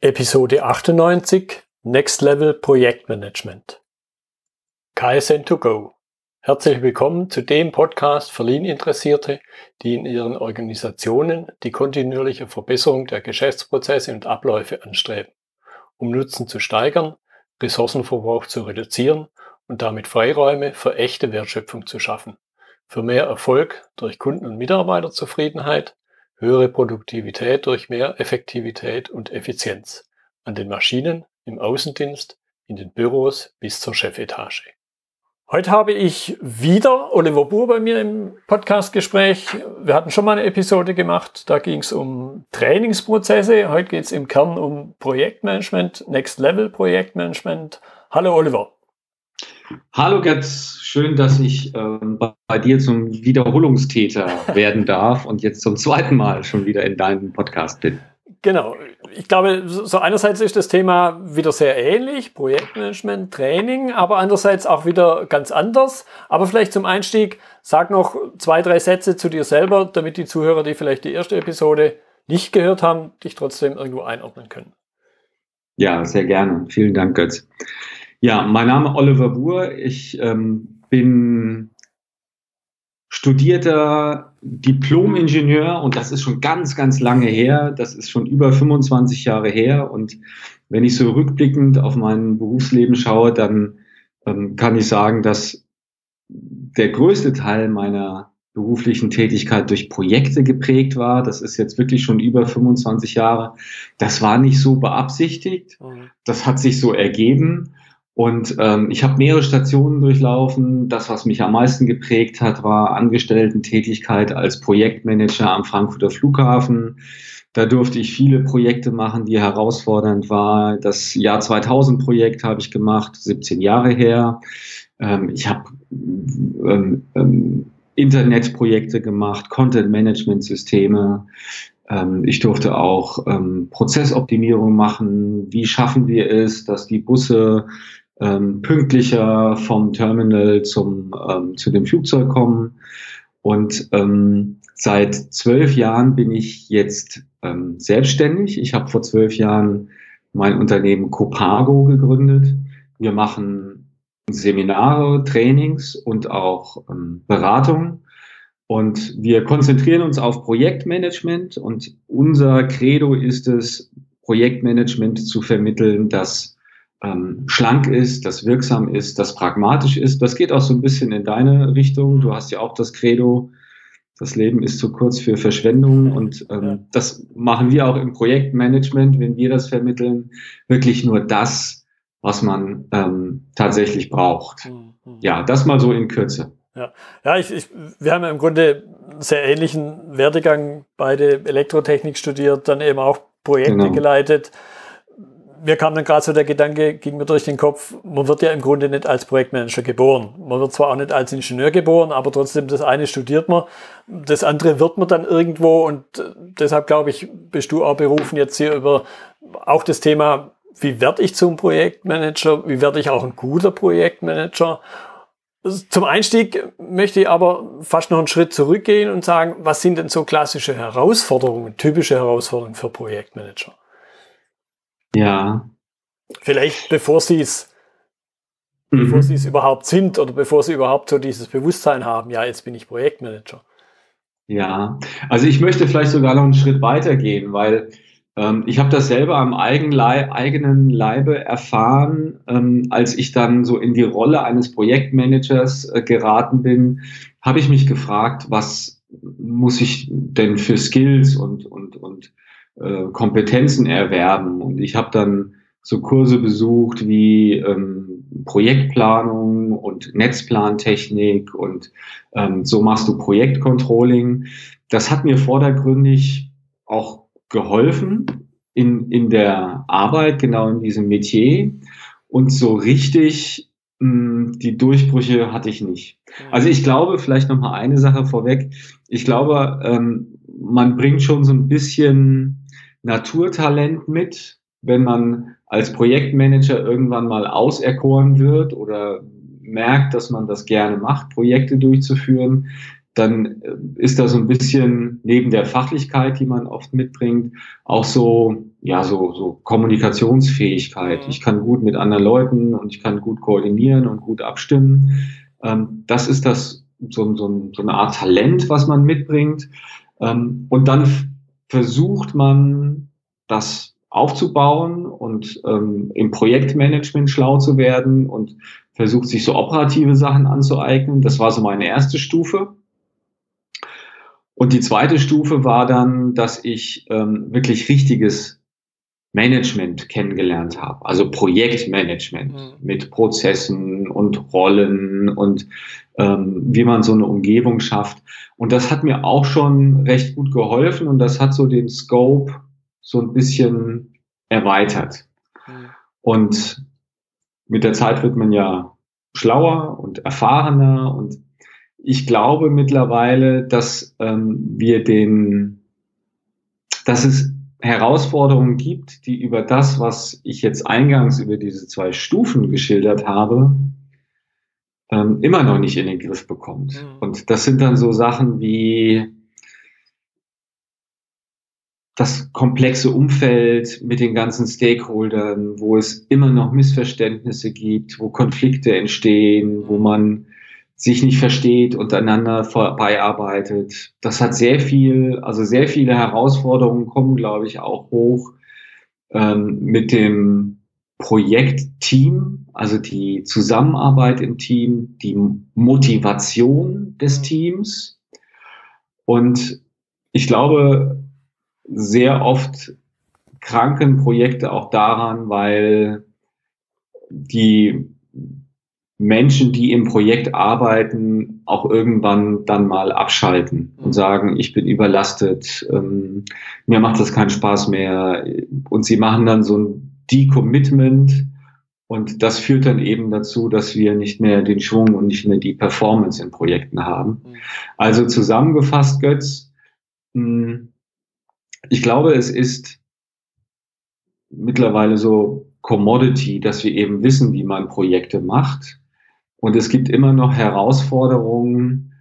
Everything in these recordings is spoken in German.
Episode 98 Next Level Projektmanagement. KSN 2 go. Herzlich willkommen zu dem Podcast für Lean-Interessierte, die in ihren Organisationen die kontinuierliche Verbesserung der Geschäftsprozesse und Abläufe anstreben, um Nutzen zu steigern, Ressourcenverbrauch zu reduzieren und damit Freiräume für echte Wertschöpfung zu schaffen, für mehr Erfolg durch Kunden- und Mitarbeiterzufriedenheit höhere Produktivität durch mehr Effektivität und Effizienz an den Maschinen, im Außendienst, in den Büros bis zur Chefetage. Heute habe ich wieder Oliver Buhr bei mir im Podcastgespräch. Wir hatten schon mal eine Episode gemacht, da ging es um Trainingsprozesse. Heute geht es im Kern um Projektmanagement, Next Level Projektmanagement. Hallo Oliver. Hallo Götz, schön, dass ich ähm, bei dir zum Wiederholungstäter werden darf und jetzt zum zweiten Mal schon wieder in deinem Podcast bin. Genau. Ich glaube, so einerseits ist das Thema wieder sehr ähnlich, Projektmanagement, Training, aber andererseits auch wieder ganz anders. Aber vielleicht zum Einstieg, sag noch zwei, drei Sätze zu dir selber, damit die Zuhörer, die vielleicht die erste Episode nicht gehört haben, dich trotzdem irgendwo einordnen können. Ja, sehr gerne. Vielen Dank, Götz. Ja, mein Name ist Oliver Buhr. Ich ähm, bin studierter Diplom-Ingenieur und das ist schon ganz, ganz lange her. Das ist schon über 25 Jahre her. Und wenn ich so rückblickend auf mein Berufsleben schaue, dann ähm, kann ich sagen, dass der größte Teil meiner beruflichen Tätigkeit durch Projekte geprägt war. Das ist jetzt wirklich schon über 25 Jahre. Das war nicht so beabsichtigt. Mhm. Das hat sich so ergeben. Und ähm, ich habe mehrere Stationen durchlaufen. Das, was mich am meisten geprägt hat, war Angestellten-Tätigkeit als Projektmanager am Frankfurter Flughafen. Da durfte ich viele Projekte machen, die herausfordernd waren. Das Jahr 2000 Projekt habe ich gemacht, 17 Jahre her. Ähm, ich habe ähm, ähm, Internetprojekte gemacht, Content-Management-Systeme. Ähm, ich durfte auch ähm, Prozessoptimierung machen. Wie schaffen wir es, dass die Busse ähm, pünktlicher vom Terminal zum, ähm, zu dem Flugzeug kommen. Und ähm, seit zwölf Jahren bin ich jetzt ähm, selbstständig. Ich habe vor zwölf Jahren mein Unternehmen Copago gegründet. Wir machen Seminare, Trainings und auch ähm, Beratung. Und wir konzentrieren uns auf Projektmanagement und unser Credo ist es, Projektmanagement zu vermitteln, das ähm, schlank ist, das wirksam ist, das pragmatisch ist. Das geht auch so ein bisschen in deine Richtung. Du hast ja auch das Credo, das Leben ist zu kurz für Verschwendung und ähm, das machen wir auch im Projektmanagement, wenn wir das vermitteln, wirklich nur das, was man ähm, tatsächlich braucht. Mhm. Ja, das mal so in Kürze. Ja, ja ich, ich, wir haben ja im Grunde einen sehr ähnlichen Werdegang, beide Elektrotechnik studiert, dann eben auch Projekte genau. geleitet mir kam dann gerade so der Gedanke, ging mir durch den Kopf, man wird ja im Grunde nicht als Projektmanager geboren. Man wird zwar auch nicht als Ingenieur geboren, aber trotzdem das eine studiert man, das andere wird man dann irgendwo und äh, deshalb glaube ich, bist du auch berufen jetzt hier über auch das Thema, wie werde ich zum Projektmanager, wie werde ich auch ein guter Projektmanager. Zum Einstieg möchte ich aber fast noch einen Schritt zurückgehen und sagen, was sind denn so klassische Herausforderungen, typische Herausforderungen für Projektmanager? Ja. Vielleicht bevor sie es mhm. bevor sie es überhaupt sind oder bevor sie überhaupt so dieses Bewusstsein haben, ja, jetzt bin ich Projektmanager. Ja, also ich möchte vielleicht sogar noch einen Schritt weiter gehen, weil ähm, ich habe das selber am eigenen, Leib, eigenen Leibe erfahren, ähm, als ich dann so in die Rolle eines Projektmanagers äh, geraten bin, habe ich mich gefragt, was muss ich denn für Skills und, und, und äh, Kompetenzen erwerben. Und ich habe dann so Kurse besucht wie ähm, Projektplanung und Netzplantechnik und ähm, so machst du Projektcontrolling. Das hat mir vordergründig auch geholfen in, in der Arbeit, genau in diesem Metier. Und so richtig mh, hm, die Durchbrüche hatte ich nicht. Also ich glaube, vielleicht noch mal eine Sache vorweg. Ich glaube, ähm, man bringt schon so ein bisschen Naturtalent mit, wenn man als Projektmanager irgendwann mal auserkoren wird oder merkt, dass man das gerne macht, Projekte durchzuführen, dann äh, ist da so ein bisschen neben der Fachlichkeit, die man oft mitbringt, auch so, ja, so, so Kommunikationsfähigkeit. Mhm. Ich kann gut mit anderen Leuten und ich kann gut koordinieren und gut abstimmen. Ähm, das ist das, so, so, so eine Art Talent, was man mitbringt. Ähm, und dann versucht man, das aufzubauen und ähm, im Projektmanagement schlau zu werden und versucht sich so operative Sachen anzueignen. Das war so meine erste Stufe. Und die zweite Stufe war dann, dass ich ähm, wirklich richtiges Management kennengelernt habe, also Projektmanagement mhm. mit Prozessen und Rollen und ähm, wie man so eine Umgebung schafft. Und das hat mir auch schon recht gut geholfen und das hat so den Scope so ein bisschen erweitert. Mhm. Und mit der Zeit wird man ja schlauer und erfahrener und ich glaube mittlerweile, dass ähm, wir den, dass es Herausforderungen gibt, die über das, was ich jetzt eingangs über diese zwei Stufen geschildert habe, ähm, immer noch nicht in den Griff bekommt. Mhm. Und das sind dann so Sachen wie das komplexe Umfeld mit den ganzen Stakeholdern, wo es immer noch Missverständnisse gibt, wo Konflikte entstehen, wo man sich nicht versteht, untereinander vorbeiarbeitet. Das hat sehr viel, also sehr viele Herausforderungen kommen, glaube ich, auch hoch ähm, mit dem Projektteam, also die Zusammenarbeit im Team, die Motivation des Teams. Und ich glaube, sehr oft kranken Projekte auch daran, weil die Menschen, die im Projekt arbeiten, auch irgendwann dann mal abschalten und mhm. sagen, ich bin überlastet, ähm, mir macht das keinen Spaß mehr. Und sie machen dann so ein Decommitment und das führt dann eben dazu, dass wir nicht mehr den Schwung und nicht mehr die Performance in Projekten haben. Mhm. Also zusammengefasst, Götz, hm, ich glaube, es ist mittlerweile so Commodity, dass wir eben wissen, wie man Projekte macht und es gibt immer noch Herausforderungen,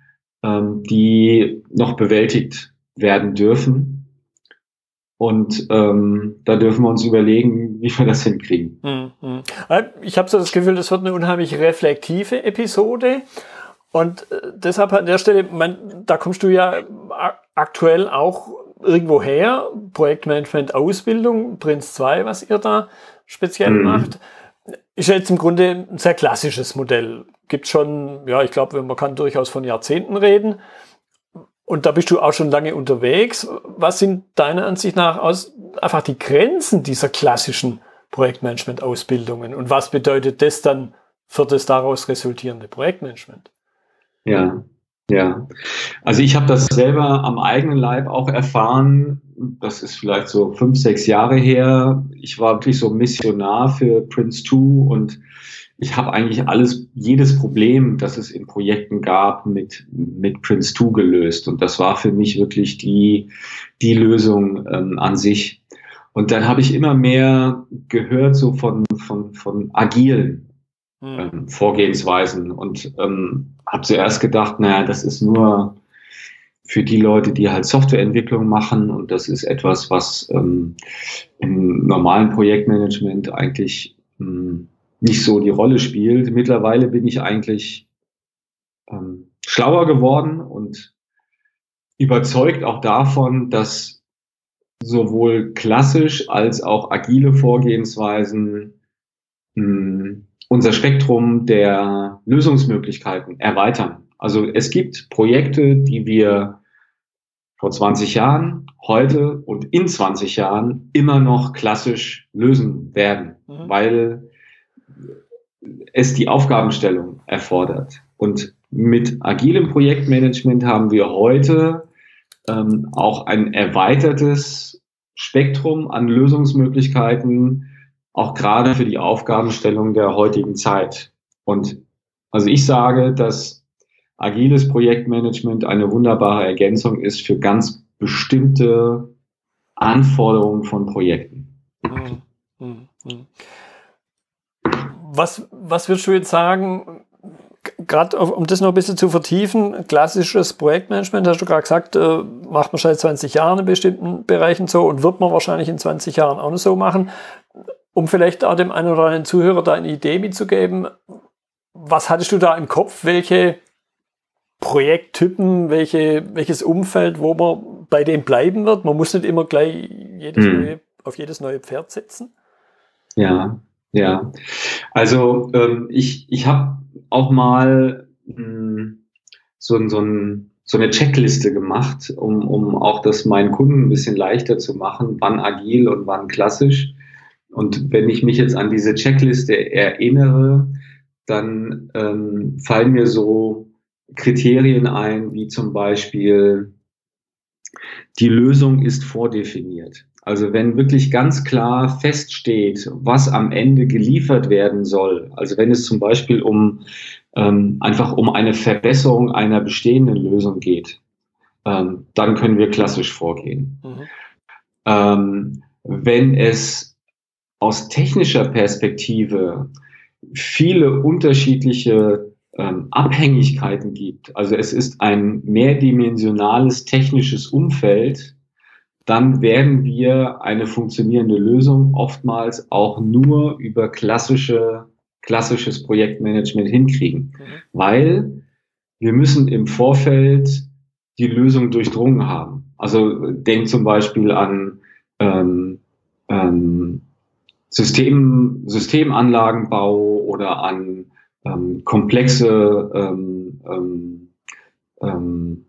ähm, die noch bewältigt werden dürfen. Und ähm, da dürfen wir uns überlegen, wie wir das hinkriegen. Mhm. Ich habe so das Gefühl, das wird eine unheimlich reflektive Episode. Und äh, deshalb an der Stelle, man, da kommst du ja aktuell auch irgendwo her, Projektmanagement Ausbildung, Prinz 2, was ihr da speziell mhm. macht ist jetzt im Grunde ein sehr klassisches Modell. Gibt schon, ja, ich glaube, man kann durchaus von Jahrzehnten reden. Und da bist du auch schon lange unterwegs. Was sind deiner Ansicht nach aus, einfach die Grenzen dieser klassischen Projektmanagement-Ausbildungen? Und was bedeutet das dann für das daraus resultierende Projektmanagement? Ja, ja. Also ich habe das selber am eigenen Leib auch erfahren, das ist vielleicht so fünf, sechs Jahre her. Ich war wirklich so Missionar für Prince 2 und ich habe eigentlich alles, jedes Problem, das es in Projekten gab, mit, mit Prince 2 gelöst. Und das war für mich wirklich die, die Lösung ähm, an sich. Und dann habe ich immer mehr gehört so von, von, von agilen hm. ähm, Vorgehensweisen und ähm, habe zuerst gedacht, naja, das ist nur für die Leute, die halt Softwareentwicklung machen. Und das ist etwas, was ähm, im normalen Projektmanagement eigentlich ähm, nicht so die Rolle spielt. Mittlerweile bin ich eigentlich ähm, schlauer geworden und überzeugt auch davon, dass sowohl klassisch als auch agile Vorgehensweisen mh, hm, unser Spektrum der Lösungsmöglichkeiten erweitern. Also es gibt Projekte, die wir vor 20 Jahren, heute und in 20 Jahren immer noch klassisch lösen werden, mhm. weil es die Aufgabenstellung erfordert. Und mit agilem Projektmanagement haben wir heute ähm, auch ein erweitertes Spektrum an Lösungsmöglichkeiten, auch gerade für die Aufgabenstellung der heutigen Zeit. Und also ich sage, dass agiles Projektmanagement eine wunderbare Ergänzung ist für ganz bestimmte Anforderungen von Projekten. Hm, hm, hm. Was, was würdest du jetzt sagen, gerade um das noch ein bisschen zu vertiefen, klassisches Projektmanagement, hast du gerade gesagt, äh, macht man seit 20 Jahren in bestimmten Bereichen so und wird man wahrscheinlich in 20 Jahren auch noch so machen. Um vielleicht auch dem einen oder anderen Zuhörer da eine Idee mitzugeben, was hattest du da im Kopf? Welche Projekttypen, welche, welches Umfeld, wo man bei dem bleiben wird? Man muss nicht immer gleich jedes hm. neue, auf jedes neue Pferd setzen. Ja, ja. Also ähm, ich, ich habe auch mal mh, hm, so, so, so eine Checkliste gemacht, um, um auch das meinen Kunden ein bisschen leichter zu machen, wann agil und wann klassisch. Und wenn ich mich jetzt an diese Checkliste erinnere, dann ähm, fallen mir so Kriterien ein, wie zum Beispiel die Lösung ist vordefiniert. Also wenn wirklich ganz klar feststeht, was am Ende geliefert werden soll, also wenn es zum Beispiel um ähm, einfach um eine Verbesserung einer bestehenden Lösung geht, ähm, dann können wir klassisch vorgehen. Mhm. Ähm, wenn es aus technischer Perspektive viele unterschiedliche ähm, Abhängigkeiten gibt, also es ist ein mehrdimensionales technisches Umfeld, dann werden wir eine funktionierende Lösung oftmals auch nur über klassische, klassisches Projektmanagement hinkriegen, mhm. weil wir müssen im Vorfeld die Lösung durchdrungen haben. Also denk zum Beispiel an ähm, ähm, System, Systemanlagenbau oder an ähm, komplexe ähm, ähm, ähm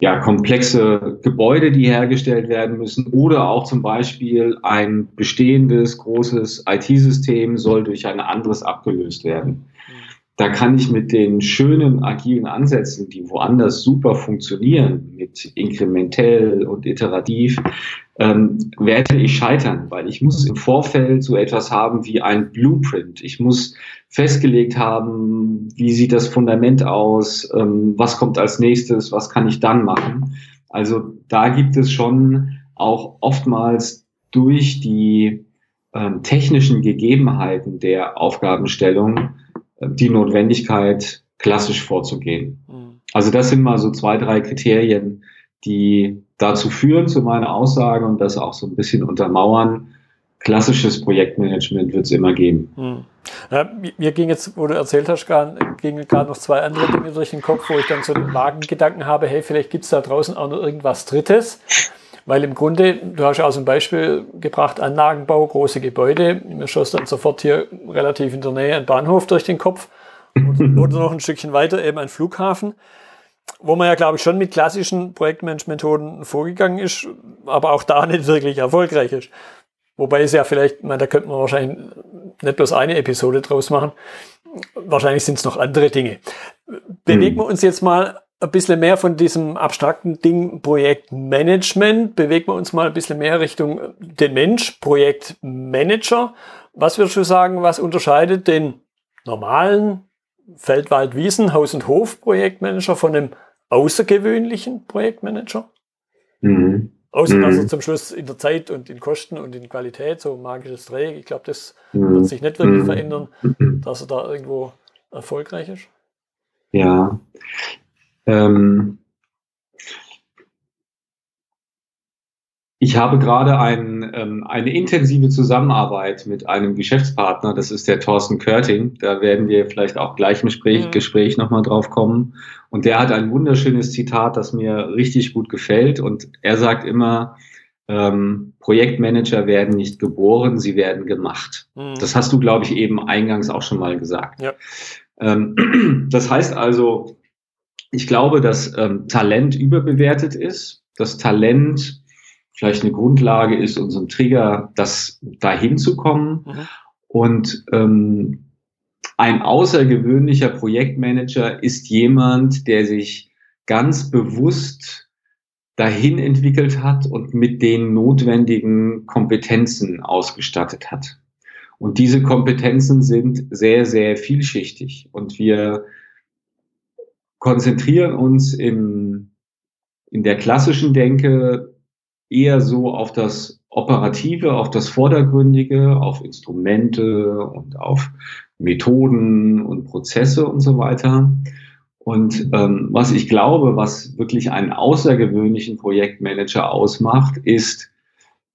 ja, komplexe Gebäude, die hergestellt werden müssen oder auch zum Beispiel ein bestehendes großes IT-System soll durch ein anderes abgelöst werden. Da kann ich mit den schönen agilen Ansätzen, die woanders super funktionieren, mit inkrementell und iterativ, ähm, werde ich scheitern, weil ich muss im Vorfeld so etwas haben wie ein Blueprint. Ich muss festgelegt haben, wie sieht das Fundament aus, ähm, was kommt als nächstes, was kann ich dann machen. Also da gibt es schon auch oftmals durch die ähm, technischen Gegebenheiten der Aufgabenstellung die Notwendigkeit, klassisch vorzugehen. Mhm. Also das sind mal so zwei, drei Kriterien, die dazu führen zu meiner Aussage und das auch so ein bisschen untermauern. Klassisches Projektmanagement wird es immer geben. Hm. Ja, mir ging jetzt, wo du erzählt hast, gingen gerade noch zwei andere Dinge durch den Kopf, wo ich dann so den Magengedanken habe, hey, vielleicht gibt es da draußen auch noch irgendwas Drittes. Weil im Grunde, du hast ja auch so ein Beispiel gebracht, Anlagenbau, große Gebäude. Mir schoss dann sofort hier relativ in der Nähe ein Bahnhof durch den Kopf oder, noch ein Stückchen weiter eben ein Flughafen wo man ja, glaube ich, schon mit klassischen Projektmanagement-Methoden vorgegangen ist, aber auch da nicht wirklich erfolgreich ist. Wobei es ja vielleicht, man, da könnte man wahrscheinlich nicht bloß eine Episode draus machen. Wahrscheinlich sind es noch andere Dinge. Bewegen wir uns jetzt mal ein bisschen mehr von diesem abstrakten Ding Projektmanagement, bewegen wir uns mal ein bisschen mehr Richtung den Mensch, Projektmanager. Was würdest du sagen, was unterscheidet den normalen Feldwald, Wiesen, Haus- und Hof-Projektmanager von einem außergewöhnlichen Projektmanager. Mhm. Außer mhm. dass er zum Schluss in der Zeit und in Kosten und in Qualität so ein magisches Dreieck, ich glaube, das mhm. wird sich nicht wirklich mhm. verändern, mhm. dass er da irgendwo erfolgreich ist. Ja. Ähm, Ich habe gerade ein, ähm, eine intensive Zusammenarbeit mit einem Geschäftspartner, das ist der Thorsten Körting. Da werden wir vielleicht auch gleich im Gespräch, mhm. Gespräch nochmal drauf kommen. Und der hat ein wunderschönes Zitat, das mir richtig gut gefällt. Und er sagt immer, ähm, Projektmanager werden nicht geboren, sie werden gemacht. Mhm. Das hast du, glaube ich, eben eingangs auch schon mal gesagt. Ja. Ähm, das heißt also, ich glaube, dass ähm, Talent überbewertet ist. Das Talent vielleicht eine Grundlage ist und so ein Trigger, das dahin zu kommen. Mhm. Und ähm, ein außergewöhnlicher Projektmanager ist jemand, der sich ganz bewusst dahin entwickelt hat und mit den notwendigen Kompetenzen ausgestattet hat. Und diese Kompetenzen sind sehr, sehr vielschichtig. Und wir konzentrieren uns im, in der klassischen Denke eher so auf das Operative, auf das Vordergründige, auf Instrumente und auf Methoden und Prozesse und so weiter. Und ähm, was ich glaube, was wirklich einen außergewöhnlichen Projektmanager ausmacht, ist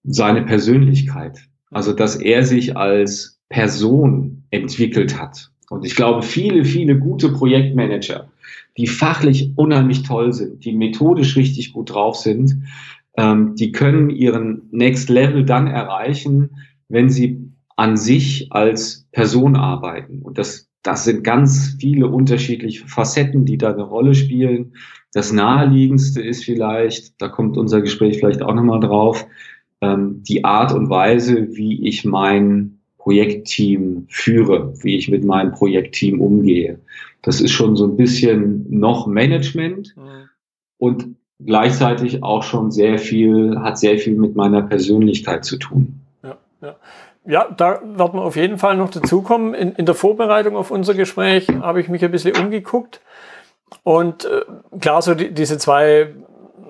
seine Persönlichkeit. Also, dass er sich als Person entwickelt hat. Und ich glaube, viele, viele gute Projektmanager, die fachlich unheimlich toll sind, die methodisch richtig gut drauf sind, ähm, die können ihren Next Level dann erreichen, wenn sie an sich als Person arbeiten. Und das, das sind ganz viele unterschiedliche Facetten, die da eine Rolle spielen. Das naheliegendste ist vielleicht, da kommt unser Gespräch vielleicht auch nochmal drauf, ähm, die Art und Weise, wie ich mein Projektteam führe, wie ich mit meinem Projektteam umgehe. Das ist schon so ein bisschen noch Management mhm. und gleichzeitig auch schon sehr viel, hat sehr viel mit meiner Persönlichkeit zu tun. Ja, ja. ja da wird man auf jeden Fall noch dazukommen. In, in der Vorbereitung auf unser Gespräch habe ich mich ein bisschen umgeguckt. Und äh, klar, so die, diese zwei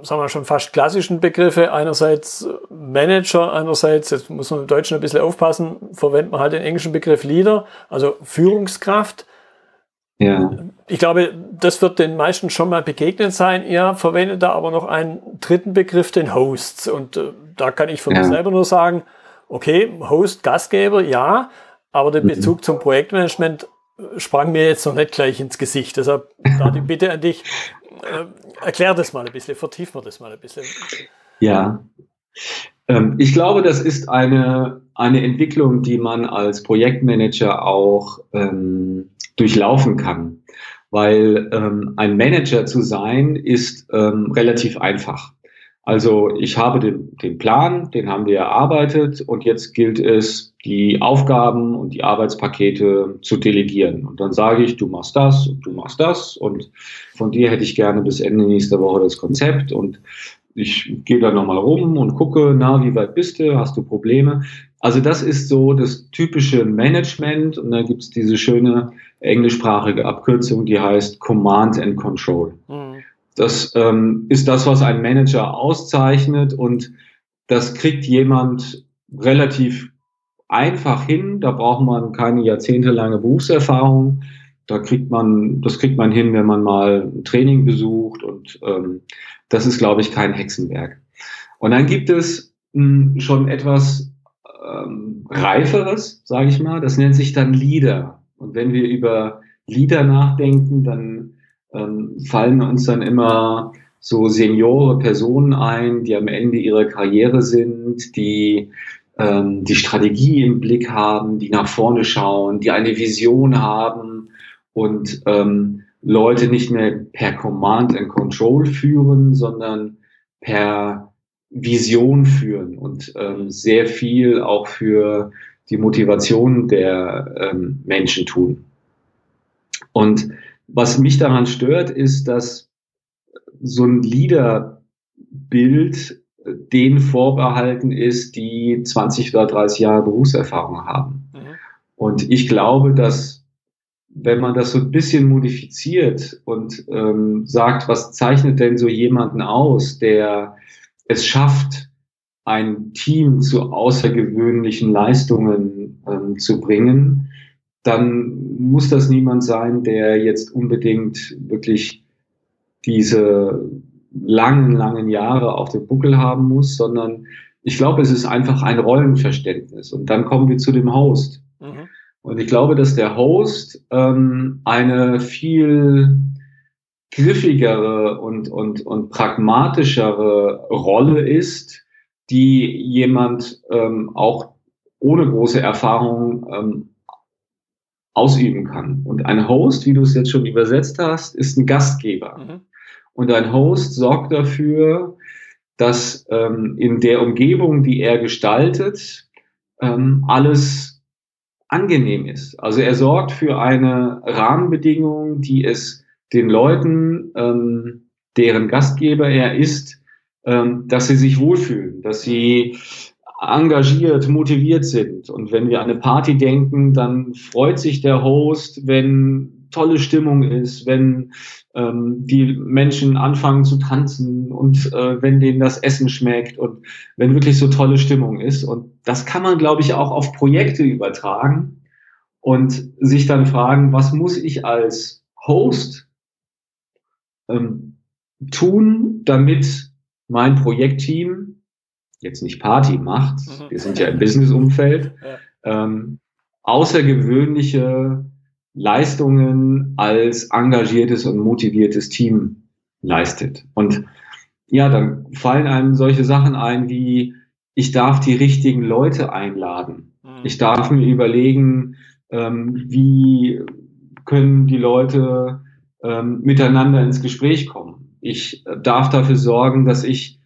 sagen wir schon fast klassischen Begriffe. Einerseits Manager, einerseits, jetzt muss man im Deutschen ein bisschen aufpassen, verwendet man halt den englischen Begriff Leader, also Führungskraft. Ja. Ich glaube, das wird den meisten schon mal begegnet sein. Ihr verwendet da aber noch einen dritten Begriff, den Hosts. Und äh, da kann ich von ja. mir selber nur sagen, okay, Host, Gastgeber, ja, aber der mhm. Bezug zum Projektmanagement sprang mir jetzt noch nicht gleich ins Gesicht. Deshalb da die Bitte an dich, äh, erklär das mal ein bisschen, vertiefen wir das mal ein bisschen. Ja, ähm, ich glaube, das ist eine, eine Entwicklung, die man als Projektmanager auch ähm, durchlaufen kann. Weil ähm, ein Manager zu sein, ist ähm, relativ einfach. Also ich habe den, den Plan, den haben wir erarbeitet und jetzt gilt es, die Aufgaben und die Arbeitspakete zu delegieren. Und dann sage ich, du machst das und du machst das und von dir hätte ich gerne bis Ende nächster Woche das Konzept und ich gehe da nochmal rum und gucke, na, wie weit bist du, hast du Probleme? Also das ist so das typische Management und da gibt es diese schöne englischsprachige Abkürzung, die heißt Command and Control. Mhm. Das ähm, ist das, was ein Manager auszeichnet und das kriegt jemand relativ einfach hin. Da braucht man keine jahrzehntelange Berufserfahrung. Da kriegt man, das kriegt man hin, wenn man mal ein Training besucht und ähm, das ist, glaube ich, kein Hexenwerk. Und dann gibt es mh, hm, schon etwas ähm, reiferes, sage ich mal. Das nennt sich dann Leader. Und wenn wir über Leader nachdenken, dann ähm, fallen uns dann immer so seniore Personen ein, die am Ende ihrer Karriere sind, die ähm, die Strategie im Blick haben, die nach vorne schauen, die eine Vision haben und ähm, Leute nicht mehr per Command and Control führen, sondern per Vision führen und ähm, sehr viel auch für die Motivation der ähm, Menschen tun. Und was mich daran stört, ist, dass so ein Leaderbild denen vorbehalten ist, die 20 oder 30 Jahre Berufserfahrung haben. Mhm. Und ich glaube, dass wenn man das so ein bisschen modifiziert und ähm, sagt, was zeichnet denn so jemanden aus, der es schafft, ein Team zu außergewöhnlichen Leistungen ähm, zu bringen, dann muss das niemand sein, der jetzt unbedingt wirklich diese langen, langen Jahre auf dem Buckel haben muss, sondern ich glaube, es ist einfach ein Rollenverständnis. Und dann kommen wir zu dem Host. Mhm. Und ich glaube, dass der Host ähm, eine viel griffigere und, und, und pragmatischere Rolle ist, die jemand ähm, auch ohne große Erfahrung ähm, ausüben kann. Und ein Host, wie du es jetzt schon übersetzt hast, ist ein Gastgeber. Mhm. Und ein Host sorgt dafür, dass ähm, in der Umgebung, die er gestaltet, ähm, alles angenehm ist. Also er sorgt für eine Rahmenbedingung, die es den Leuten, ähm, deren Gastgeber er ist, ähm, dass sie sich wohlfühlen, dass sie engagiert, motiviert sind. Und wenn wir an eine Party denken, dann freut sich der Host, wenn tolle Stimmung ist, wenn ähm, die Menschen anfangen zu tanzen und äh, wenn denen das Essen schmeckt und wenn wirklich so tolle Stimmung ist. Und das kann man, glaube ich, auch auf Projekte übertragen und sich dann fragen, was muss ich als Host ähm, tun, damit mein Projektteam jetzt nicht Party macht, mhm. wir sind ja im Business-Umfeld, ja. ähm, außergewöhnliche Leistungen als engagiertes und motiviertes Team leistet. Und ja, dann fallen einem solche Sachen ein wie, ich darf die richtigen Leute einladen. Mhm. Ich darf mir überlegen, ähm, wie können die Leute ähm, miteinander ins Gespräch kommen. Ich darf dafür sorgen, dass ich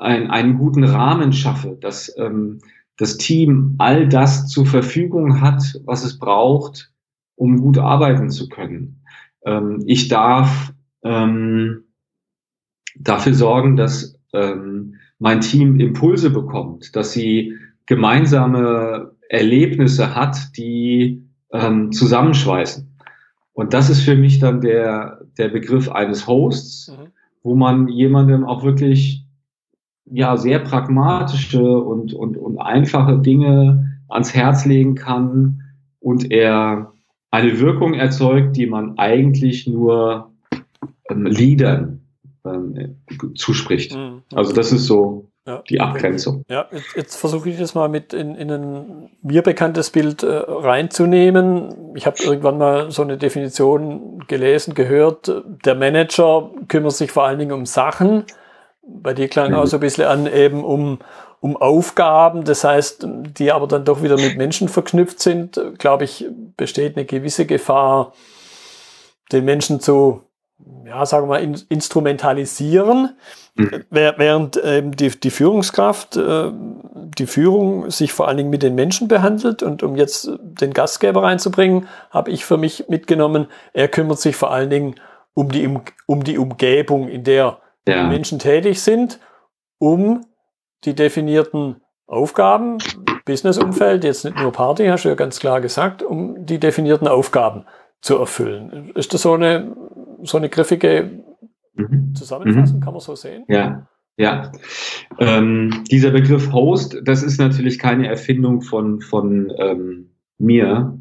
ein, einen guten Rahmen schaffe, dass ähm, das Team all das zur Verfügung hat, was es braucht, um gut arbeiten zu können. Ähm, ich darf ähm, dafür sorgen, dass ähm, mein Team Impulse bekommt, dass sie gemeinsame Erlebnisse hat, die ähm, zusammenschweißen. Und das ist für mich dann der, der Begriff eines Hosts, mhm. wo man jemandem auch wirklich ja sehr pragmatische und, und, und einfache Dinge ans Herz legen kann und er eine Wirkung erzeugt, die man eigentlich nur ähm, Liedern ähm, zuspricht. Mhm. Also das ist so ja. die Abgrenzung. Ja, jetzt, jetzt versuche ich das mal mit in, in ein mir bekanntes Bild äh, reinzunehmen. Ich habe irgendwann mal so eine Definition gelesen, gehört. Der Manager kümmert sich vor allen Dingen um Sachen, bei dir klang auch so ein bisschen an, eben um, um Aufgaben, das heißt, die aber dann doch wieder mit Menschen verknüpft sind, glaube ich, besteht eine gewisse Gefahr, den Menschen zu, ja, sagen wir mal, in, instrumentalisieren, mhm. während ähm, die, die Führungskraft, äh, die Führung sich vor allen Dingen mit den Menschen behandelt. Und um jetzt den Gastgeber reinzubringen, habe ich für mich mitgenommen, er kümmert sich vor allen Dingen um die, um die Umgebung, in der ja. Menschen tätig sind, um die definierten Aufgaben, Businessumfeld, jetzt nicht nur Party, hast du ja ganz klar gesagt, um die definierten Aufgaben zu erfüllen. Ist das so eine, so eine griffige mhm. Zusammenfassung, mhm. kann man so sehen? Ja, ja. Ähm, dieser Begriff Host, das ist natürlich keine Erfindung von, von ähm, mir.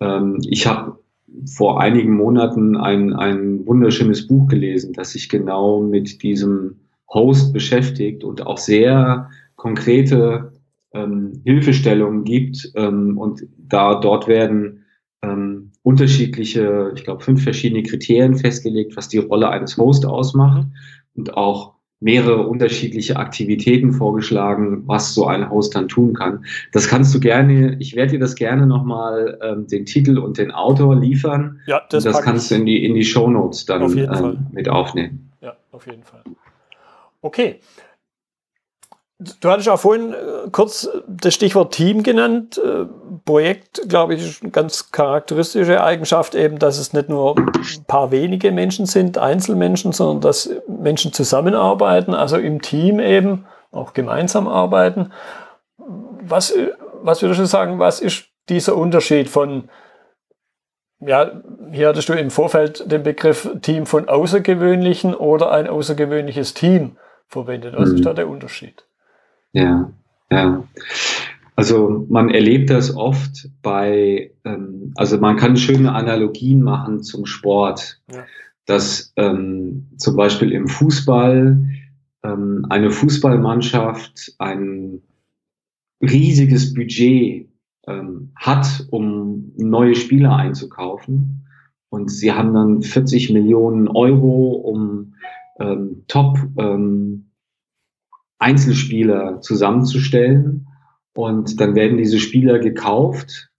Ähm, ich habe vor einigen Monaten ein, ein wunderschönes Buch gelesen, das sich genau mit diesem Host beschäftigt und auch sehr konkrete ähm, Hilfestellungen gibt. Ähm, und da dort werden ähm, unterschiedliche, ich glaube, fünf verschiedene Kriterien festgelegt, was die Rolle eines Hosts ausmacht mhm. und auch mehrere unterschiedliche Aktivitäten vorgeschlagen, was so ein Host dann tun kann. Das kannst du gerne, ich werde dir das gerne nochmal ähm, den Titel und den Autor liefern. Ja, das, und das kannst du in die, in die Show Notes dann auf ähm, mit aufnehmen. Ja, auf jeden Fall. Okay. Du hattest auch vorhin äh, kurz das Stichwort Team genannt. Projekt, glaube ich, ist eine ganz charakteristische Eigenschaft eben, dass es nicht nur ein paar wenige Menschen sind, Einzelmenschen, sondern dass Menschen zusammenarbeiten, also im Team eben auch gemeinsam arbeiten. Was, was würdest du sagen, was ist dieser Unterschied von, ja, hier hattest du im Vorfeld den Begriff Team von außergewöhnlichen oder ein außergewöhnliches Team verwendet. Was mhm. ist da der Unterschied? Ja, ja. Also man erlebt das oft bei, ähm, also man kann schöne Analogien machen zum Sport, ja. dass ähm, zum Beispiel im Fußball ähm, eine Fußballmannschaft ein riesiges Budget ähm, hat, um neue Spieler einzukaufen. Und sie haben dann 40 Millionen Euro, um ähm, Top ähm, Einzelspieler zusammenzustellen. Und dann werden diese Spieler gekauft.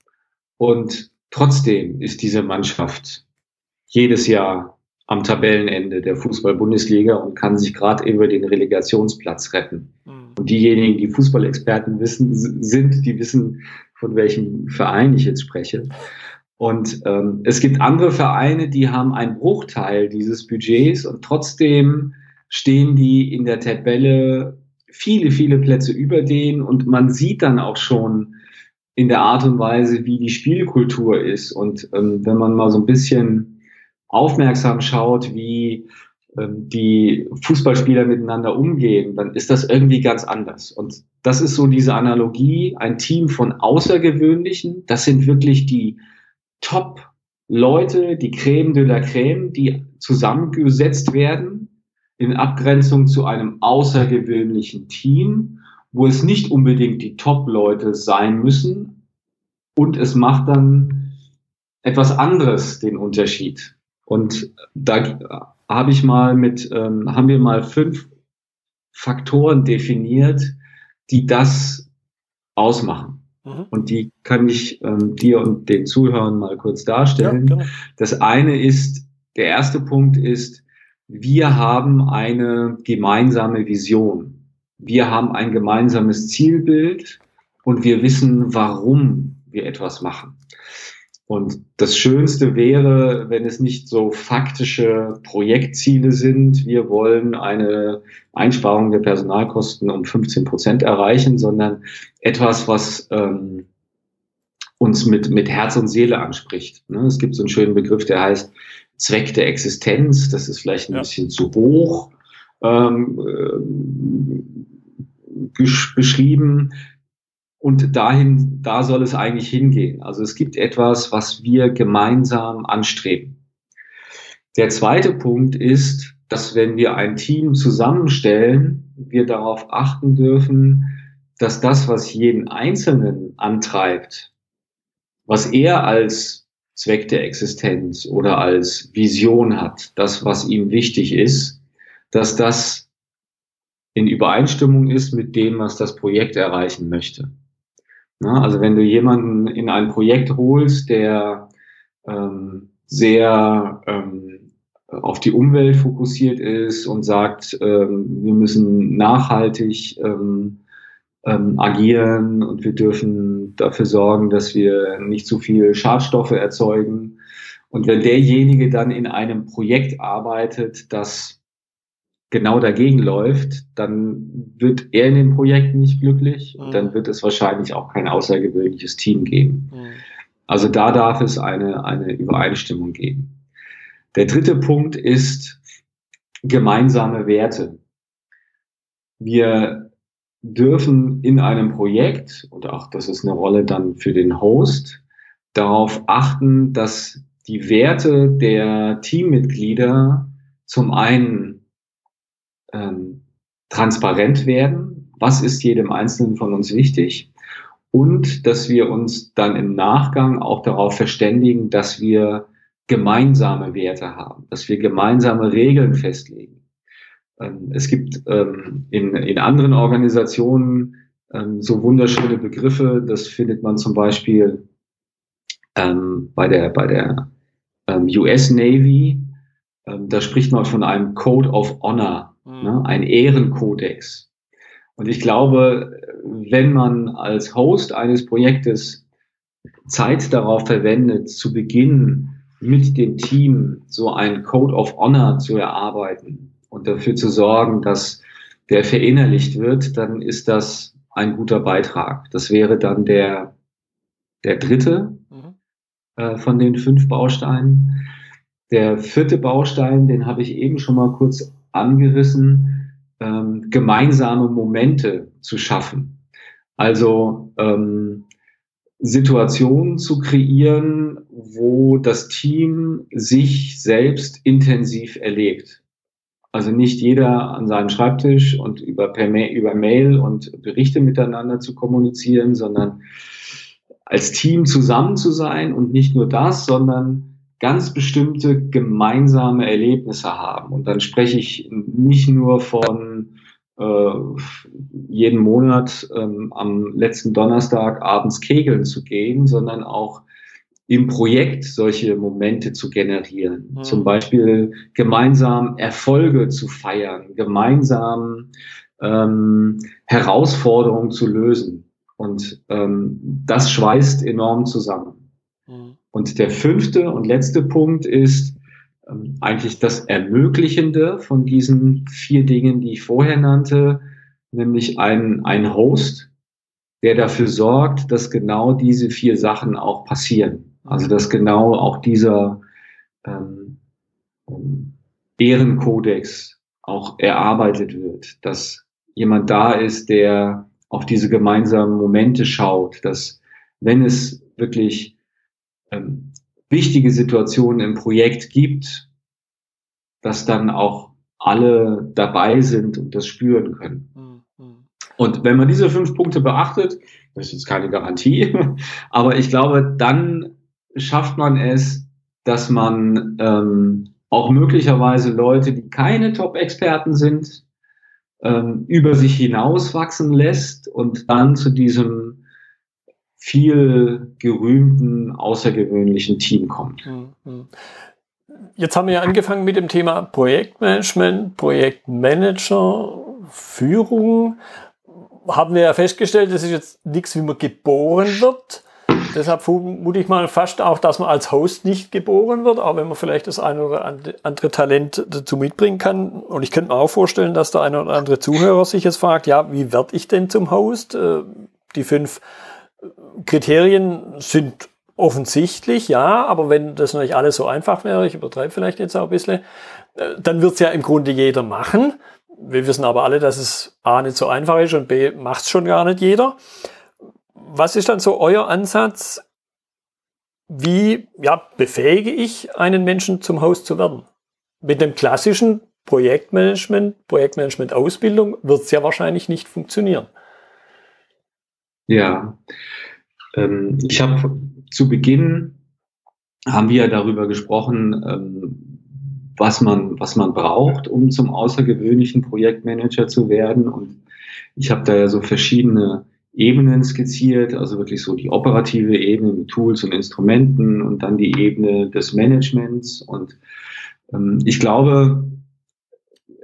Und trotzdem ist diese Mannschaft jedes Jahr am Tabellenende der Fußball-Bundesliga und kann sich gerade über den Relegationsplatz retten. Mhm. Und diejenigen, die Fußballexperten wissen, sind, die wissen, von welchem Verein ich jetzt spreche. Und ähm, es gibt andere Vereine, die haben einen Bruchteil dieses Budgets und trotzdem stehen die in der Tabelle viele, viele Plätze über denen und man sieht dann auch schon, in der Art und Weise, wie die Spielkultur ist. Und ähm, wenn man mal so ein bisschen aufmerksam schaut, wie ähm, die Fußballspieler miteinander umgehen, dann ist das irgendwie ganz anders. Und das ist so diese Analogie, ein Team von Außergewöhnlichen, das sind wirklich die Top-Leute, die Creme de la Creme, die zusammengesetzt werden in Abgrenzung zu einem außergewöhnlichen Team wo es nicht unbedingt die Top-Leute sein müssen. Und es macht dann etwas anderes den Unterschied. Und da habe ich mal mit, ähm, haben wir mal fünf Faktoren definiert, die das ausmachen. Mhm. Und die kann ich ähm, dir und den Zuhörern mal kurz darstellen. Ja, das eine ist, der erste Punkt ist, wir haben eine gemeinsame Vision wir haben ein gemeinsames Zielbild und wir wissen, warum wir etwas machen. Und das Schönste wäre, wenn es nicht so faktische Projektziele sind, wir wollen eine Einsparung der Personalkosten um 15 Prozent erreichen, sondern etwas, was ähm, uns mit, mit Herz und Seele anspricht. Ne? Es gibt so einen schönen Begriff, der heißt Zweck der Existenz. Das ist vielleicht ein ja. bisschen zu hoch. Ähm, beschrieben. Und dahin, da soll es eigentlich hingehen. Also es gibt etwas, was wir gemeinsam anstreben. Der zweite Punkt ist, dass wenn wir ein Team zusammenstellen, wir darauf achten dürfen, dass das, was jeden Einzelnen antreibt, was er als Zweck der Existenz oder als Vision hat, das, was ihm wichtig ist, dass das in Übereinstimmung ist mit dem, was das Projekt erreichen möchte. Na, also wenn du jemanden in ein Projekt holst, der ähm, sehr ähm, auf die Umwelt fokussiert ist und sagt, ähm, wir müssen nachhaltig ähm, ähm, agieren und wir dürfen dafür sorgen, dass wir nicht zu viel Schadstoffe erzeugen. Und wenn derjenige dann in einem Projekt arbeitet, das genau dagegen läuft, dann wird er in dem Projekt nicht glücklich und dann mhm. wird es wahrscheinlich auch kein außergewöhnliches Team geben. Mhm. Also da darf es eine, eine Übereinstimmung geben. Der dritte Punkt ist gemeinsame Werte. Wir dürfen in einem Projekt, und auch das ist eine Rolle dann für den Host, darauf achten, dass die Werte der Teammitglieder zum einen ähm, transparent werden. Was ist jedem Einzelnen von uns wichtig? Und dass wir uns dann im Nachgang auch darauf verständigen, dass wir gemeinsame Werte haben, dass wir gemeinsame Regeln festlegen. Ähm, es gibt ähm, in, in anderen Organisationen ähm, so wunderschöne Begriffe. Das findet man zum Beispiel ähm, bei der, bei der ähm, US Navy. Ähm, da spricht man von einem Code of Honor ne, mhm. ein Ehrenkodex. Und ich glaube, wenn man als Host eines Projektes Zeit darauf verwendet, zu Beginn mit dem Team so ein Code of Honor zu erarbeiten und dafür zu sorgen, dass der verinnerlicht wird, dann ist das ein guter Beitrag. Das wäre dann der, der dritte mhm. äh, von den fünf Bausteinen. Der vierte Baustein, den habe ich eben schon mal kurz angerissen, ähm, gemeinsame Momente zu schaffen. Also ähm, Situationen zu kreieren, wo das Team sich selbst intensiv erlebt. Also nicht jeder an seinem Schreibtisch und über, per Mail, über Mail und Berichte miteinander zu kommunizieren, sondern als Team zusammen zu sein und nicht nur das, sondern ganz bestimmte gemeinsame Erlebnisse haben. Und dann spreche ich nicht nur von jeden Monat ähm, am letzten Donnerstag abends kegeln zu gehen, sondern auch im Projekt solche Momente zu generieren. Mhm. Zum Beispiel gemeinsam Erfolge zu feiern, gemeinsam ähm, Herausforderungen zu lösen. Und ähm, das schweißt enorm zusammen. Und der fünfte und letzte Punkt ist eigentlich das Ermöglichende von diesen vier Dingen, die ich vorher nannte, nämlich ein, ein Host, der dafür sorgt, dass genau diese vier Sachen auch passieren. Also dass genau auch dieser ähm, ähm, Ehrenkodex auch erarbeitet wird, dass jemand da ist, der auf diese gemeinsamen Momente schaut, dass wenn es wirklich ähm, wichtige Situationen im Projekt gibt, dass dann auch alle dabei sind und das spüren können. Mhm. Und wenn man diese fünf Punkte beachtet, das ist jetzt keine Garantie, aber ich glaube, dann schafft man es, dass man ähm, auch möglicherweise Leute, die keine Top-Experten sind, ähm, über sich hinaus wachsen lässt und dann zu diesem viel gerühmten, außergewöhnlichen Team kommt. Hm, hm. Jetzt haben wir angefangen mit dem Thema Projektmanagement, Projektmanager, Führung. Haben wir ja festgestellt, das ist jetzt nichts, wie man geboren wird, Deshalb vermute ich mal fast auch, dass man als Host nicht geboren wird, auch wenn man vielleicht das eine oder andere Talent dazu mitbringen kann. Und ich könnte mir auch vorstellen, dass der eine oder andere Zuhörer sich jetzt fragt, ja, wie werde ich denn zum Host? Äh, die fünf Kriterien sind offensichtlich, ja, aber wenn das natürlich alles so einfach wäre, ich übertreibe vielleicht jetzt auch ein bisschen, äh, dann wird es ja im Grunde jeder machen. Wir wissen aber alle, dass es A nicht so einfach ist und B macht es schon gar nicht jeder was ist dann so euer Ansatz? Wie ja, befähige ich einen Menschen zum Host zu werden? Mit dem klassischen Projektmanagement, Projektmanagement-Ausbildung wird es ja wahrscheinlich nicht funktionieren. Ja, ähm, ich habe zu Beginn haben wir darüber gesprochen, ähm, was man was man braucht, um zum außergewöhnlichen Projektmanager zu werden. Und ich habe da ja so verschiedene Ebenen skizziert, also wirklich so die operative Ebene mit Tools und Instrumenten und dann die Ebene des Managements. Und ähm, ich glaube,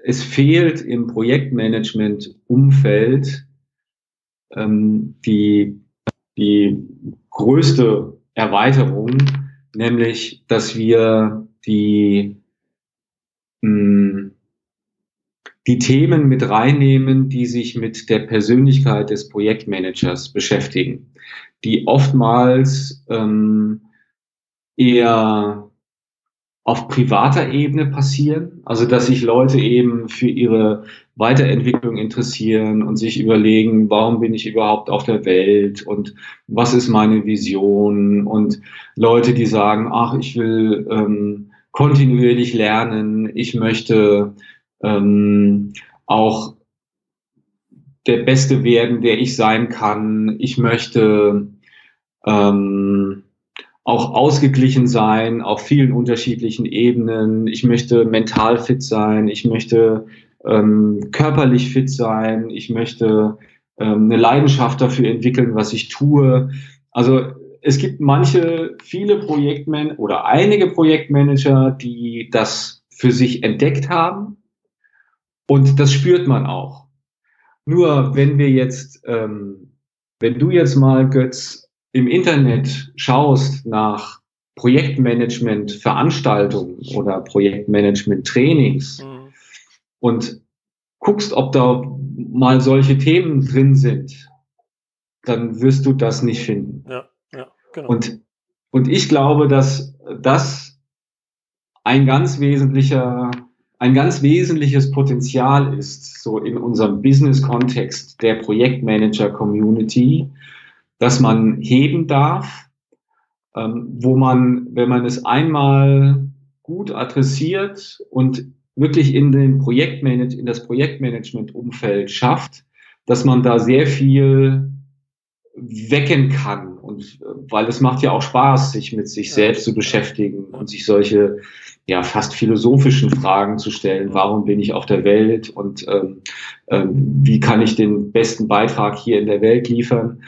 es fehlt im Projektmanagement-Umfeld ähm, die, die größte Erweiterung, nämlich, dass wir die mh, hm, die Themen mit reinnehmen, die sich mit der Persönlichkeit des Projektmanagers beschäftigen, die oftmals ähm, eher auf privater Ebene passieren, also dass sich Leute eben für ihre Weiterentwicklung interessieren und sich überlegen, warum bin ich überhaupt auf der Welt und was ist meine Vision und Leute, die sagen, ach, ich will ähm, kontinuierlich lernen, ich möchte ähm, auch der Beste werden, der ich sein kann. Ich möchte ähm, auch ausgeglichen sein auf vielen unterschiedlichen Ebenen. Ich möchte mental fit sein. Ich möchte ähm, körperlich fit sein. Ich möchte ähm, eine Leidenschaft dafür entwickeln, was ich tue. Also es gibt manche, viele Projektmanager oder einige Projektmanager, die das für sich entdeckt haben und das spürt man auch. Nur wenn wir jetzt, ähm, wenn du jetzt mal, Götz, im Internet schaust nach Projektmanagement-Veranstaltungen oder Projektmanagement-Trainings mhm. und guckst, ob da mal solche Themen drin sind, dann wirst du das nicht finden. Ja, ja, genau. Und, und ich glaube, dass das ein ganz wesentlicher ein ganz wesentliches Potenzial ist, so in unserem Business-Kontext der Projektmanager-Community, dass man heben darf, ähm, wo man, wenn man es einmal gut adressiert und wirklich in den Projektmanage, in das Projektmanagement-Umfeld schafft, dass man da sehr viel wecken kann. Und äh, weil es macht ja auch Spaß, sich mit sich selbst zu beschäftigen und sich solche ja fast philosophischen Fragen zu stellen. Warum bin ich auf der Welt und ähm, ähm, wie kann ich den besten Beitrag hier in der Welt liefern?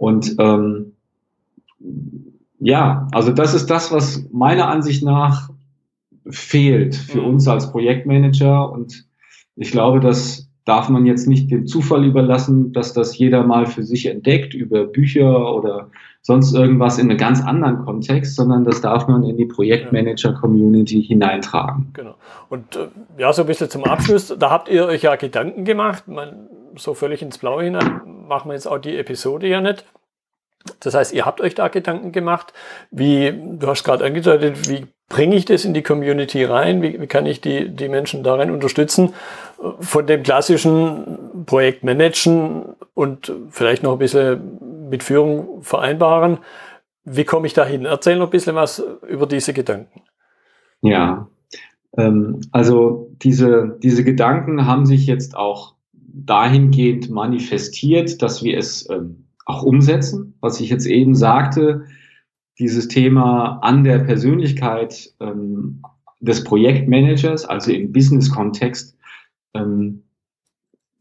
Und ähm, ja, also das ist das, was meiner Ansicht nach fehlt für mhm. uns als Projektmanager. Und ich glaube, das darf man jetzt nicht dem Zufall überlassen, dass das jeder mal für sich entdeckt über Bücher oder sonst irgendwas in einem ganz anderen Kontext, sondern das darf man in die Projektmanager-Community hineintragen. Genau. Und äh, ja, so ein bisschen zum Abschluss, da habt ihr euch ja Gedanken gemacht. Man, so völlig ins Blaue hinein machen wir jetzt auch die Episode ja nicht. Das heißt, ihr habt euch da Gedanken gemacht, wie, du hast gerade angedeutet, wie bringe ich das in die Community rein? Wie, wie kann ich die, die Menschen darin unterstützen? Von dem klassischen Projektmanagen und vielleicht noch ein bisschen mit Führung vereinbaren. Wie komme ich da hin? Erzähl noch ein bisschen was über diese Gedanken. Ja, ähm, also diese, diese Gedanken haben sich jetzt auch dahingehend manifestiert, dass wir es ähm, auch umsetzen, was ich jetzt eben sagte dieses Thema an der Persönlichkeit ähm, des Projektmanagers, also im Business-Kontext, ähm,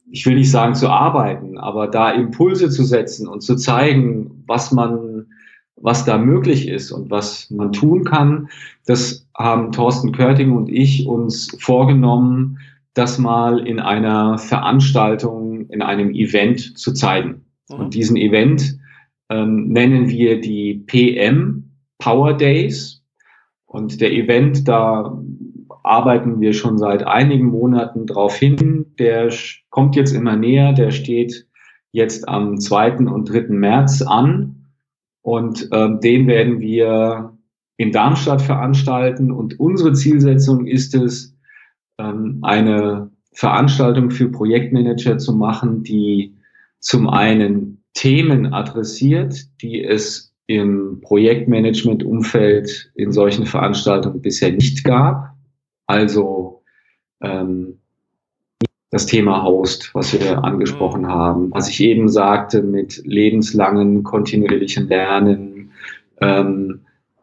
ich will nicht sagen zu arbeiten, aber da Impulse zu setzen und zu zeigen, was man, was da möglich ist und was man tun kann, das haben Thorsten Körting und ich uns vorgenommen, das mal in einer Veranstaltung, in einem Event zu zeigen. Mhm. Und diesen Event ähm, nennen wir die PM Power Days. Und der Event, da arbeiten wir schon seit einigen Monaten drauf hin. Der kommt jetzt immer näher. Der steht jetzt am 2. und 3. März an. Und ähm, den werden wir in Darmstadt veranstalten. Und unsere Zielsetzung ist es, ähm, eine Veranstaltung für Projektmanager zu machen, die zum einen Themen adressiert, die es im Projektmanagement-Umfeld in solchen Veranstaltungen bisher nicht gab. Also ähm, das Thema Host, was wir angesprochen mhm. haben, was ich eben sagte mit lebenslangen, kontinuierlichen Lernen, ähm,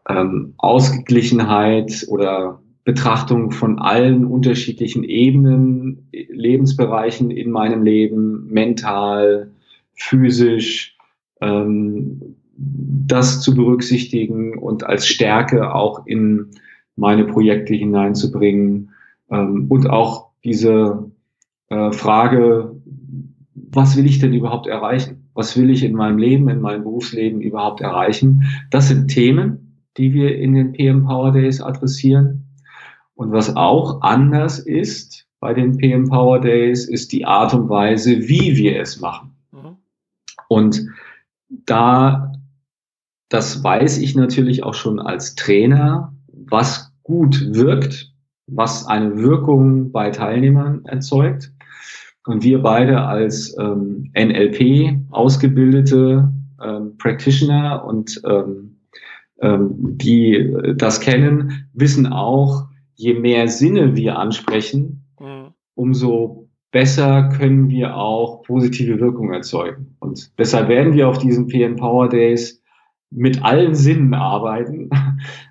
ähm, Ausgeglichenheit oder Betrachtung von allen unterschiedlichen Ebenen, Lebensbereichen in meinem Leben, mental, physisch, ähm, das zu berücksichtigen und als Stärke auch in meine Projekte hineinzubringen ähm, und auch diese äh, Frage, was will ich denn überhaupt erreichen? Was will ich in meinem Leben, in meinem Berufsleben überhaupt erreichen? Das sind Themen, die wir in den PM Power Days adressieren. Und was auch anders ist bei den PM Power Days, ist die Art und Weise, wie wir es machen. Mhm. Und da, das weiß ich natürlich auch schon als Trainer, was gut wirkt, was eine Wirkung bei Teilnehmern erzeugt. Und wir beide als ähm, NLP ausgebildete ähm, Practitioner und ähm, ähm, die das kennen, wissen auch, je mehr Sinne wir ansprechen, mhm. umso besser können wir auch positive Wirkung erzeugen. Und deshalb werden wir auf diesen PM Power Days mit allen Sinnen arbeiten.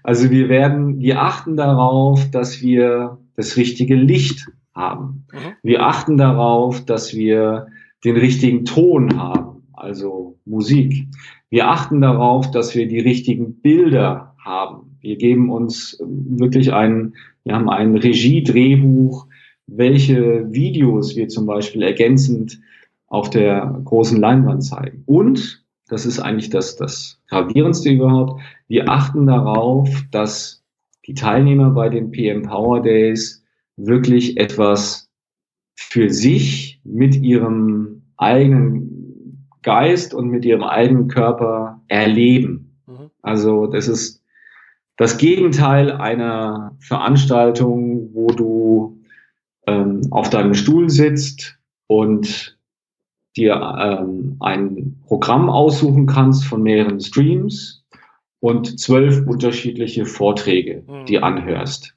Also wir werden, wir achten darauf, dass wir das richtige Licht haben. Mhm. Wir achten darauf, dass wir den richtigen Ton haben, also Musik. Wir achten darauf, dass wir die richtigen Bilder haben. Wir geben uns wirklich ein, wir haben ein Regie-Drehbuch, welche Videos wir zum Beispiel ergänzend auf der großen Leinwand zeigen. Und, das ist eigentlich das, das gravierendste überhaupt, wir achten darauf, dass die Teilnehmer bei den PM Power Days wirklich etwas für sich mit ihrem eigenen Geist und mit ihrem eigenen Körper erleben. Mhm. Also das ist das Gegenteil einer Veranstaltung, wo du ähm, auf deinem Stuhl sitzt und dir ähm, ein Programm aussuchen kannst von mehreren Streams und zwölf unterschiedliche Vorträge, mhm. die anhörst.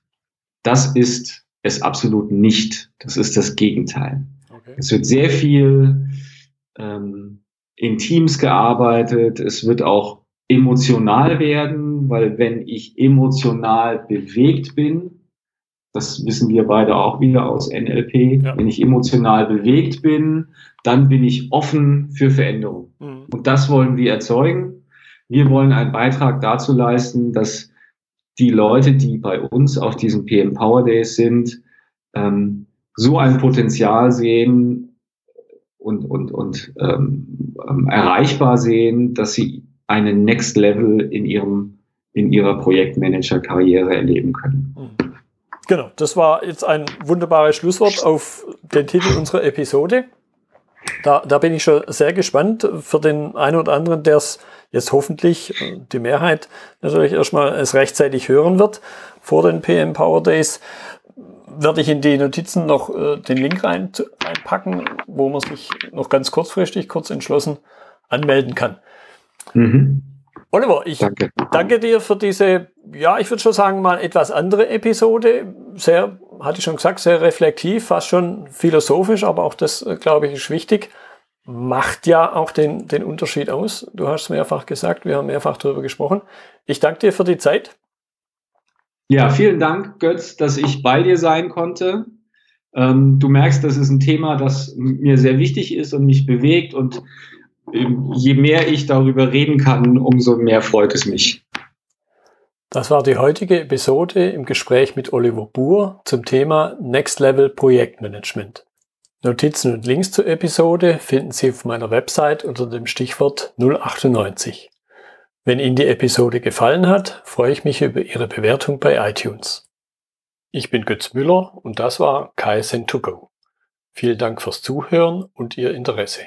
Das ist es absolut nicht. Das ist das Gegenteil. Okay. Es wird sehr viel ähm, in Teams gearbeitet. Es wird auch emotional werden, weil wenn ich emotional bewegt bin, das wissen wir beide auch wieder aus NLP. Ja. Wenn ich emotional bewegt bin, dann bin ich offen für Veränderung. Mhm. Und das wollen wir erzeugen. Wir wollen einen Beitrag dazu leisten, dass die Leute, die bei uns auf diesen PM Power Days sind, ähm, so ein Potenzial sehen und, und, und ähm, ähm erreichbar sehen, dass sie einen Next Level in ihrem in ihrer Projektmanager-Karriere erleben können. Mhm. Genau, das war jetzt ein wunderbares Schlusswort auf den Titel unserer Episode. da, da bin ich schon sehr gespannt für den einen oder anderen, der es jetzt hoffentlich, die Mehrheit natürlich erstmal es rechtzeitig hören wird vor den PM Power Days werde ich in die Notizen noch äh, den Link rein, reinpacken, wo man sich noch ganz kurzfristig, kurz entschlossen anmelden kann. Mhm. Oliver, ich danke. danke dir für diese, ja, ich würde schon sagen, mal etwas andere Episode. Sehr, hatte ich schon gesagt, sehr reflektiv, fast schon philosophisch, aber auch das, äh, glaube ich, ist wichtig. Macht ja auch den, den Unterschied aus. Du hast es mehrfach gesagt, wir haben mehrfach darüber gesprochen. Ich danke dir für die Zeit. Ja, vielen Dank, Götz, dass ich bei dir sein konnte. Ähm, du merkst, das ist ein Thema, das mir sehr wichtig ist und mich bewegt. Und je mehr ich darüber reden kann, umso mehr freut es mich. Das war die heutige Episode im Gespräch mit Oliver Buhr zum Thema Next Level Projektmanagement. Notizen und Links zur Episode finden Sie auf meiner Website unter dem Stichwort 098. Wenn Ihnen die Episode gefallen hat, freue ich mich über Ihre Bewertung bei iTunes. Ich bin Götz Müller und das war KSN2Go. Vielen Dank fürs Zuhören und Ihr Interesse.